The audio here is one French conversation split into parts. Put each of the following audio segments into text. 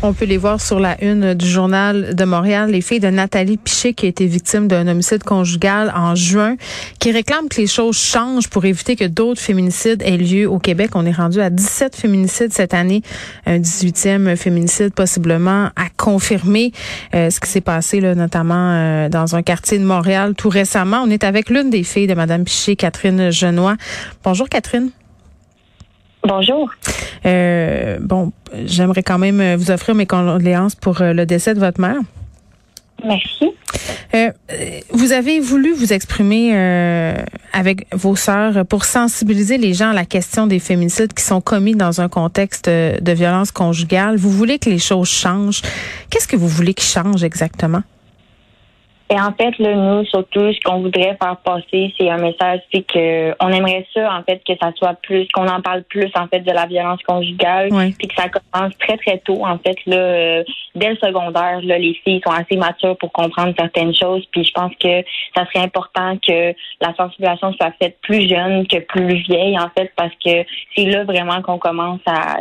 On peut les voir sur la une du journal de Montréal, les filles de Nathalie Piché qui a été victime d'un homicide conjugal en juin, qui réclament que les choses changent pour éviter que d'autres féminicides aient lieu au Québec. On est rendu à 17 féminicides cette année, un 18e féminicide possiblement à confirmer euh, ce qui s'est passé là, notamment euh, dans un quartier de Montréal tout récemment. On est avec l'une des filles de Madame Piché, Catherine Genois. Bonjour Catherine. Bonjour. Euh, bon, j'aimerais quand même euh, vous offrir mes condoléances pour euh, le décès de votre mère. Merci. Euh, vous avez voulu vous exprimer euh, avec vos sœurs pour sensibiliser les gens à la question des féminicides qui sont commis dans un contexte de violence conjugale. Vous voulez que les choses changent. Qu'est-ce que vous voulez qu'ils changent exactement? Et en fait, là, nous, surtout, ce qu'on voudrait faire passer, c'est un message, c'est que on aimerait ça, en fait, que ça soit plus, qu'on en parle plus, en fait, de la violence conjugale, Oui. puis que ça commence très, très tôt, en fait, là, euh, dès le secondaire, là, les filles sont assez matures pour comprendre certaines choses, puis je pense que ça serait important que la sensibilisation soit faite plus jeune que plus vieille, en fait, parce que c'est là vraiment qu'on commence à,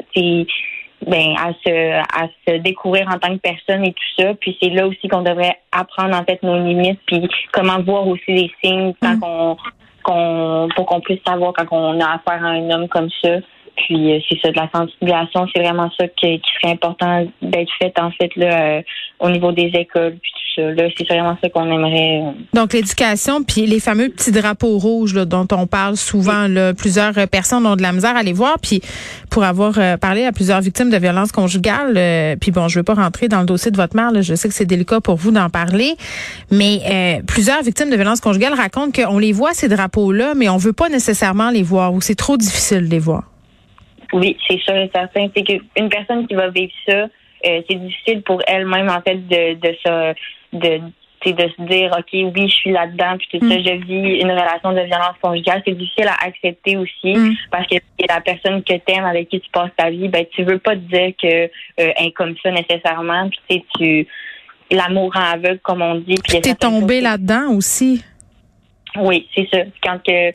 ben à se à se découvrir en tant que personne et tout ça puis c'est là aussi qu'on devrait apprendre en fait nos limites puis comment voir aussi les signes quand Mm. qu'on qu'on pour qu'on puisse savoir quand on a affaire à un homme comme ça puis euh, c'est ça de la sensibilisation c'est vraiment ça qui, qui serait important d'être fait en fait là euh, au niveau des écoles puis là c'est vraiment ça qu'on aimerait euh, Donc l'éducation, puis les fameux petits drapeaux rouges là, dont on parle souvent. Là, plusieurs euh, personnes ont de la misère à les voir. Puis pour avoir euh, parlé à plusieurs victimes de violences conjugales, euh, puis bon, je veux pas rentrer dans le dossier de votre mère. Là, je sais que c'est délicat pour vous d'en parler, mais euh, plusieurs victimes de violences conjugales racontent qu'on les voit ces drapeaux-là, mais on veut pas nécessairement les voir ou c'est trop difficile de les voir. Oui, c'est sûr et certain. C'est qu'une personne qui va vivre ça, euh, c'est difficile pour elle-même, en fait, de, de se, de, de se dire, OK, oui, je suis là-dedans, puis tout ça, je vis une relation de violence conjugale. C'est difficile à accepter aussi, Mm. parce que la personne que t'aimes, avec qui tu passes ta vie, ben, tu veux pas te dire que, euh, elle est comme ça nécessairement, puis tu sais, tu, l'amour en aveugle, comme on dit. Puis T'es tombé là-dedans aussi. oui, c'est ça. Quand que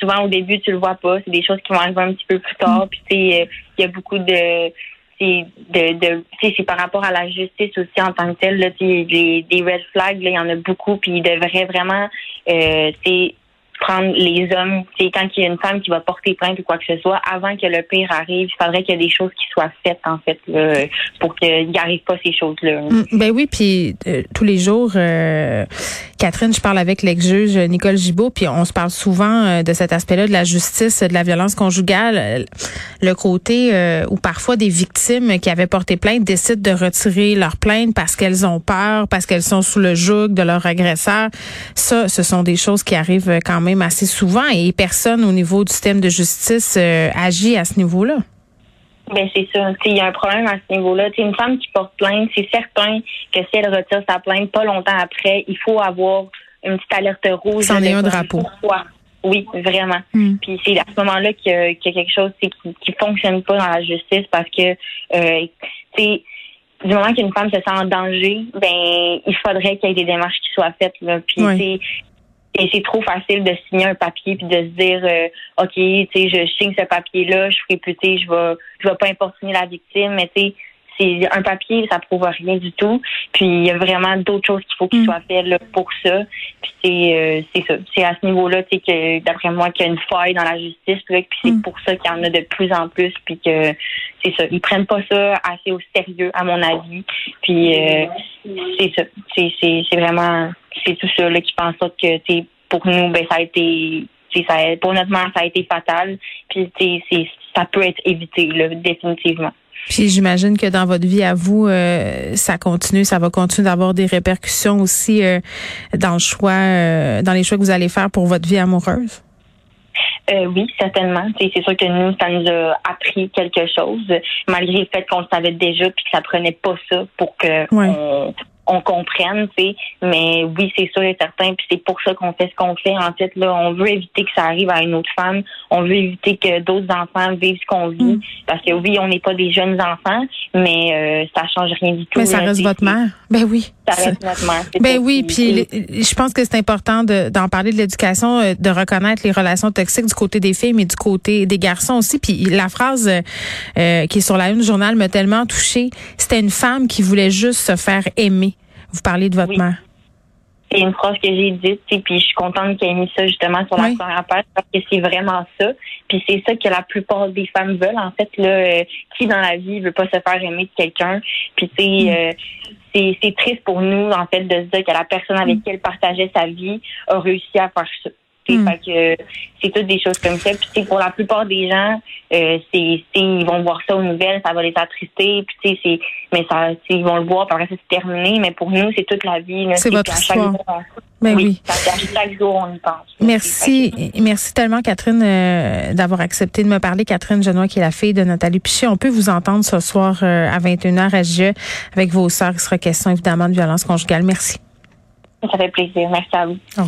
souvent au début tu le vois pas, c'est des choses qui vont arriver un petit peu plus tard. Puis tu sais, euh, il y a beaucoup de c'est de, de c'est par rapport à la justice aussi en tant que telle là, des, des red flags, là, il y en a beaucoup, puis ils devraient vraiment euh, prendre les hommes, sais, quand il y a une femme qui va porter plainte ou quoi que ce soit, avant que le pire arrive, il faudrait qu'il y ait des choses qui soient faites en fait là, pour qu'il n'y arrive pas ces choses-là. Mm, Ben oui, puis euh, tous les jours, euh, Catherine, je parle avec l'ex-juge Nicole Gibault, puis on se parle souvent euh, de cet aspect-là de la justice, de la violence conjugale, le côté euh, où parfois des victimes qui avaient porté plainte décident de retirer leur plainte parce qu'elles ont peur, parce qu'elles sont sous le joug de leur agresseur. Ça, ce sont des choses qui arrivent quand même assez souvent et personne au niveau du système de justice euh, agit à ce niveau-là. Ben c'est ça. Il y a un problème à ce niveau-là. Tu sais, Une femme qui porte plainte, c'est certain que si elle retire sa plainte pas longtemps après, il faut avoir une petite alerte rouge. C'en est un drapeau. Pourquoi? Oui, vraiment. Mm. Puis c'est à ce moment-là qu'il y, a qu'il y a quelque chose qui, qui fonctionne pas dans la justice parce que euh, tu sais, du moment qu'une femme se sent en danger, ben il faudrait qu'il y ait des démarches qui soient faites. Là. Puis Ouais. Et c'est trop facile de signer un papier puis de se dire euh, ok tu sais je signe ce papier là je ferai plus je vais je vais pas importuner la victime mais tu sais c'est un papier ça prouve rien du tout. Puis il y a vraiment d'autres choses qu'il faut qu'il Mm. soit fait là, pour ça. Puis c'est euh, c'est ça. C'est à ce niveau là tu sais que d'après moi qu'il y a une faille dans la justice là, puis c'est Mm. pour ça qu'il y en a de plus en plus puis que c'est ça. Ils prennent pas ça assez au sérieux à mon avis. Puis euh, c'est ça. C'est c'est c'est vraiment c'est tout ça là qui pense que tu pour nous ben ça a été ça a- pour notre mère ça a été fatal puis c'est ça peut être évité là, définitivement Puis j'imagine que dans votre vie à vous, euh, ça continue, ça va continuer d'avoir des répercussions aussi euh, dans le choix, euh, dans les choix que vous allez faire pour votre vie amoureuse? Euh, oui, certainement. C'est sûr que nous, ça nous a appris quelque chose, malgré le fait qu'on le savait déjà puis que ça prenait pas ça pour que Ouais. on, on comprenne, tu sais. Mais oui, c'est sûr et certain. Puis c'est pour ça qu'on fait ce qu'on fait. En fait, là, on veut éviter que ça arrive à une autre femme. On veut éviter que d'autres enfants vivent ce qu'on vit. Mm. Parce que oui, on n'est pas des jeunes enfants, mais euh, ça change rien du tout. Mais ça reste votre mère. Ben oui. Ça reste notre mère. Ben oui, puis je pense que c'est important de- d'en parler de l'éducation, euh, de reconnaître les relations toxiques du côté des filles, mais du côté des garçons aussi. Puis la phrase euh, euh, qui est sur la une du journal m'a tellement touchée. C'était une femme qui voulait juste se faire aimer. Vous parlez de votre Oui. mère. c'est une phrase que j'ai dite, sais, puis je suis contente qu'elle ait mis ça justement sur Oui. la première page parce que c'est vraiment ça. Puis c'est ça que la plupart des femmes veulent en fait là. euh, qui dans la vie veut pas se faire aimer de quelqu'un Puis tu sais, euh, c'est c'est triste pour nous en fait de se dire que la personne avec qui elle partageait sa vie a réussi à faire ça. Mm. Fait que c'est toutes des choses comme ça. Puis pour la plupart des gens, euh, c'est ils vont voir ça aux nouvelles, ça va les attrister. Puis c'est mais ça, ils vont le voir, puis après ça c'est terminé. Mais pour nous, c'est toute la vie. C'est votre histoire. Ben oui. oui, on y pense. Merci, merci tellement Catherine euh, d'avoir accepté de me parler. Catherine Genois, qui est la fille de Nathalie Piché. On peut vous entendre ce soir euh, à 21h à SGE avec vos sœurs. Il sera question évidemment de violence conjugale. Merci. Ça fait plaisir. Merci à vous. Au revoir.